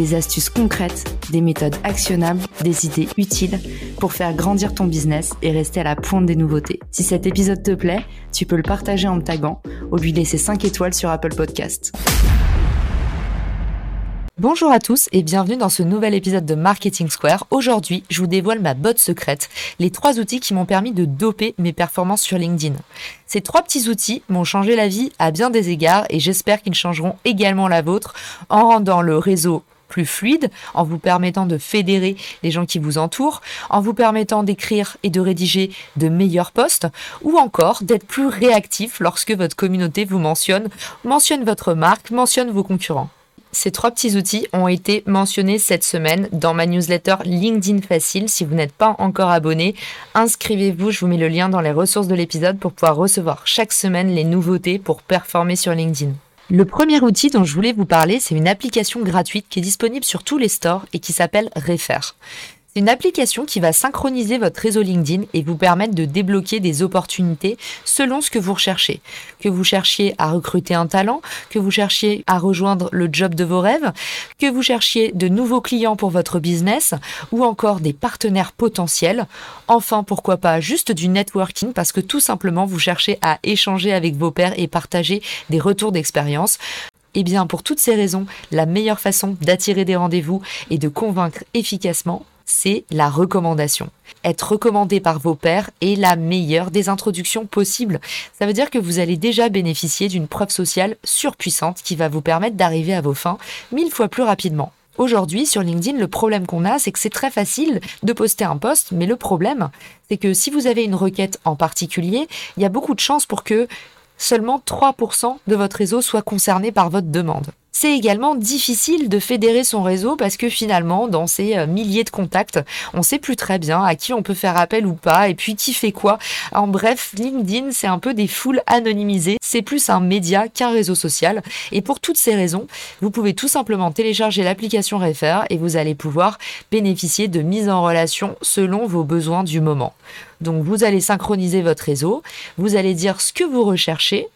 des astuces concrètes, des méthodes actionnables, des idées utiles pour faire grandir ton business et rester à la pointe des nouveautés. Si cet épisode te plaît, tu peux le partager en me taguant ou lui laisser 5 étoiles sur Apple Podcast. Bonjour à tous et bienvenue dans ce nouvel épisode de Marketing Square. Aujourd'hui, je vous dévoile ma botte secrète, les trois outils qui m'ont permis de doper mes performances sur LinkedIn. Ces trois petits outils m'ont changé la vie à bien des égards et j'espère qu'ils changeront également la vôtre en rendant le réseau plus fluide, en vous permettant de fédérer les gens qui vous entourent, en vous permettant d'écrire et de rédiger de meilleurs posts, ou encore d'être plus réactif lorsque votre communauté vous mentionne, mentionne votre marque, mentionne vos concurrents. Ces trois petits outils ont été mentionnés cette semaine dans ma newsletter LinkedIn Facile. Si vous n'êtes pas encore abonné, inscrivez-vous. Je vous mets le lien dans les ressources de l'épisode pour pouvoir recevoir chaque semaine les nouveautés pour performer sur LinkedIn. Le premier outil dont je voulais vous parler, c'est une application gratuite qui est disponible sur tous les stores et qui s'appelle Refer. C'est une application qui va synchroniser votre réseau LinkedIn et vous permettre de débloquer des opportunités selon ce que vous recherchez. Que vous cherchiez à recruter un talent, que vous cherchiez à rejoindre le job de vos rêves, que vous cherchiez de nouveaux clients pour votre business ou encore des partenaires potentiels. Enfin, pourquoi pas juste du networking parce que tout simplement vous cherchez à échanger avec vos pairs et partager des retours d'expérience. Eh bien, pour toutes ces raisons, la meilleure façon d'attirer des rendez-vous et de convaincre efficacement, c'est la recommandation. Être recommandé par vos pairs est la meilleure des introductions possibles. Ça veut dire que vous allez déjà bénéficier d'une preuve sociale surpuissante qui va vous permettre d'arriver à vos fins mille fois plus rapidement. Aujourd'hui, sur LinkedIn, le problème qu'on a, c'est que c'est très facile de poster un post, mais le problème, c'est que si vous avez une requête en particulier, il y a beaucoup de chances pour que seulement 3% de votre réseau soit concerné par votre demande. C'est également difficile de fédérer son réseau parce que finalement, dans ces euh, milliers de contacts, on sait plus très bien à qui on peut faire appel ou pas et puis qui fait quoi. En bref, LinkedIn, c'est un peu des foules anonymisées. C'est plus un média qu'un réseau social. Et pour toutes ces raisons, vous pouvez tout simplement télécharger l'application Refer et vous allez pouvoir bénéficier de mise en relation selon vos besoins du moment. Donc vous allez synchroniser votre réseau, vous allez dire ce que vous recherchez,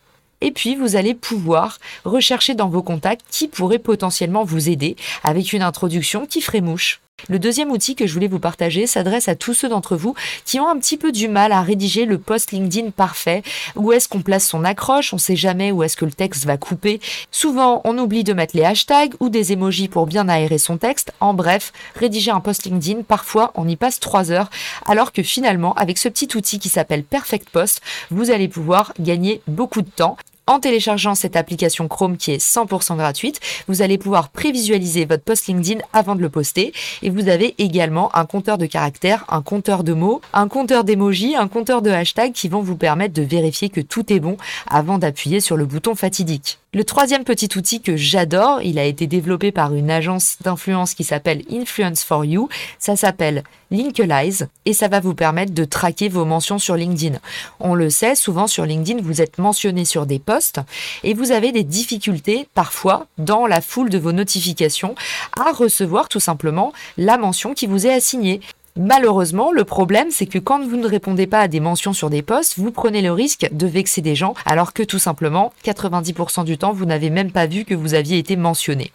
et puis, vous allez pouvoir rechercher dans vos contacts qui pourrait potentiellement vous aider avec une introduction qui ferait mouche. Le deuxième outil que je voulais vous partager s'adresse à tous ceux d'entre vous qui ont un petit peu du mal à rédiger le post LinkedIn parfait. Où est-ce qu'on place son accroche? On sait jamais où est-ce que le texte va couper. Souvent, on oublie de mettre les hashtags ou des emojis pour bien aérer son texte. En bref, rédiger un post LinkedIn, parfois, on y passe trois heures. Alors que finalement, avec ce petit outil qui s'appelle Perfect Post, vous allez pouvoir gagner beaucoup de temps. En téléchargeant cette application Chrome qui est 100% gratuite, vous allez pouvoir prévisualiser votre post LinkedIn avant de le poster et vous avez également un compteur de caractères, un compteur de mots, un compteur d'emojis, un compteur de hashtags qui vont vous permettre de vérifier que tout est bon avant d'appuyer sur le bouton fatidique. Le troisième petit outil que j'adore, il a été développé par une agence d'influence qui s'appelle Influence for You. Ça s'appelle Linkalize et ça va vous permettre de traquer vos mentions sur LinkedIn. On le sait, souvent sur LinkedIn, vous êtes mentionné sur des posts et vous avez des difficultés parfois dans la foule de vos notifications à recevoir tout simplement la mention qui vous est assignée. Malheureusement, le problème, c'est que quand vous ne répondez pas à des mentions sur des posts, vous prenez le risque de vexer des gens, alors que tout simplement, 90% du temps, vous n'avez même pas vu que vous aviez été mentionné.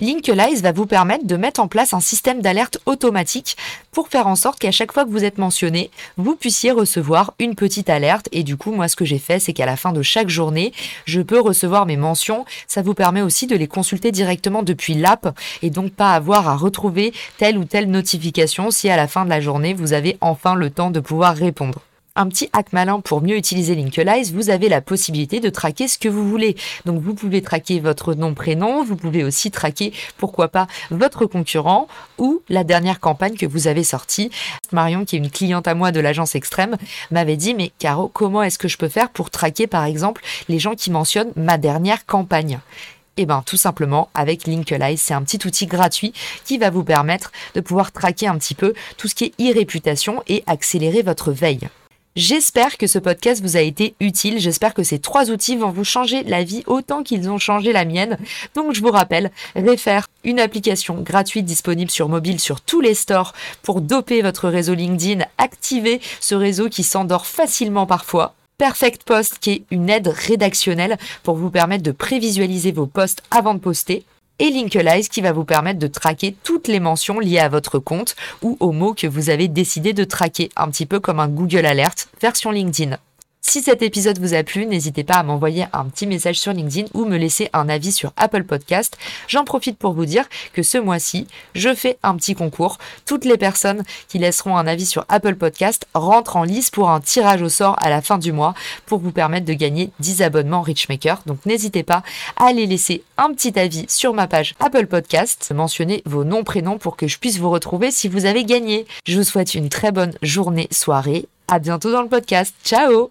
Linkalize va vous permettre de mettre en place un système d'alerte automatique pour faire en sorte qu'à chaque fois que vous êtes mentionné, vous puissiez recevoir une petite alerte. Et du coup, moi, ce que j'ai fait, c'est qu'à la fin de chaque journée, je peux recevoir mes mentions. Ça vous permet aussi de les consulter directement depuis l'app et donc pas avoir à retrouver telle ou telle notification si à la fin de la journée, vous avez enfin le temps de pouvoir répondre un petit hack malin pour mieux utiliser Linkalize, vous avez la possibilité de traquer ce que vous voulez. Donc vous pouvez traquer votre nom, prénom, vous pouvez aussi traquer, pourquoi pas, votre concurrent ou la dernière campagne que vous avez sortie. Marion, qui est une cliente à moi de l'agence Extrême, m'avait dit, mais Caro, comment est-ce que je peux faire pour traquer, par exemple, les gens qui mentionnent ma dernière campagne? Eh ben, tout simplement avec Linkalize. C'est un petit outil gratuit qui va vous permettre de pouvoir traquer un petit peu tout ce qui est e-réputation et accélérer votre veille. J'espère que ce podcast vous a été utile. J'espère que ces trois outils vont vous changer la vie autant qu'ils ont changé la mienne. Donc je vous rappelle, Refaire, une application gratuite disponible sur mobile sur tous les stores pour doper votre réseau LinkedIn, activer ce réseau qui s'endort facilement parfois. Perfect Post qui est une aide rédactionnelle pour vous permettre de prévisualiser vos posts avant de poster et Linkalize qui va vous permettre de traquer toutes les mentions liées à votre compte ou aux mots que vous avez décidé de traquer, un petit peu comme un Google Alert version LinkedIn. Si cet épisode vous a plu, n'hésitez pas à m'envoyer un petit message sur LinkedIn ou me laisser un avis sur Apple Podcast. J'en profite pour vous dire que ce mois-ci, je fais un petit concours. Toutes les personnes qui laisseront un avis sur Apple Podcast rentrent en lice pour un tirage au sort à la fin du mois pour vous permettre de gagner 10 abonnements Richmaker. Donc n'hésitez pas à aller laisser un petit avis sur ma page Apple Podcast, mentionner vos noms, prénoms pour que je puisse vous retrouver si vous avez gagné. Je vous souhaite une très bonne journée, soirée. À bientôt dans le podcast. Ciao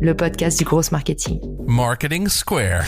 le podcast du gros marketing. Marketing Square.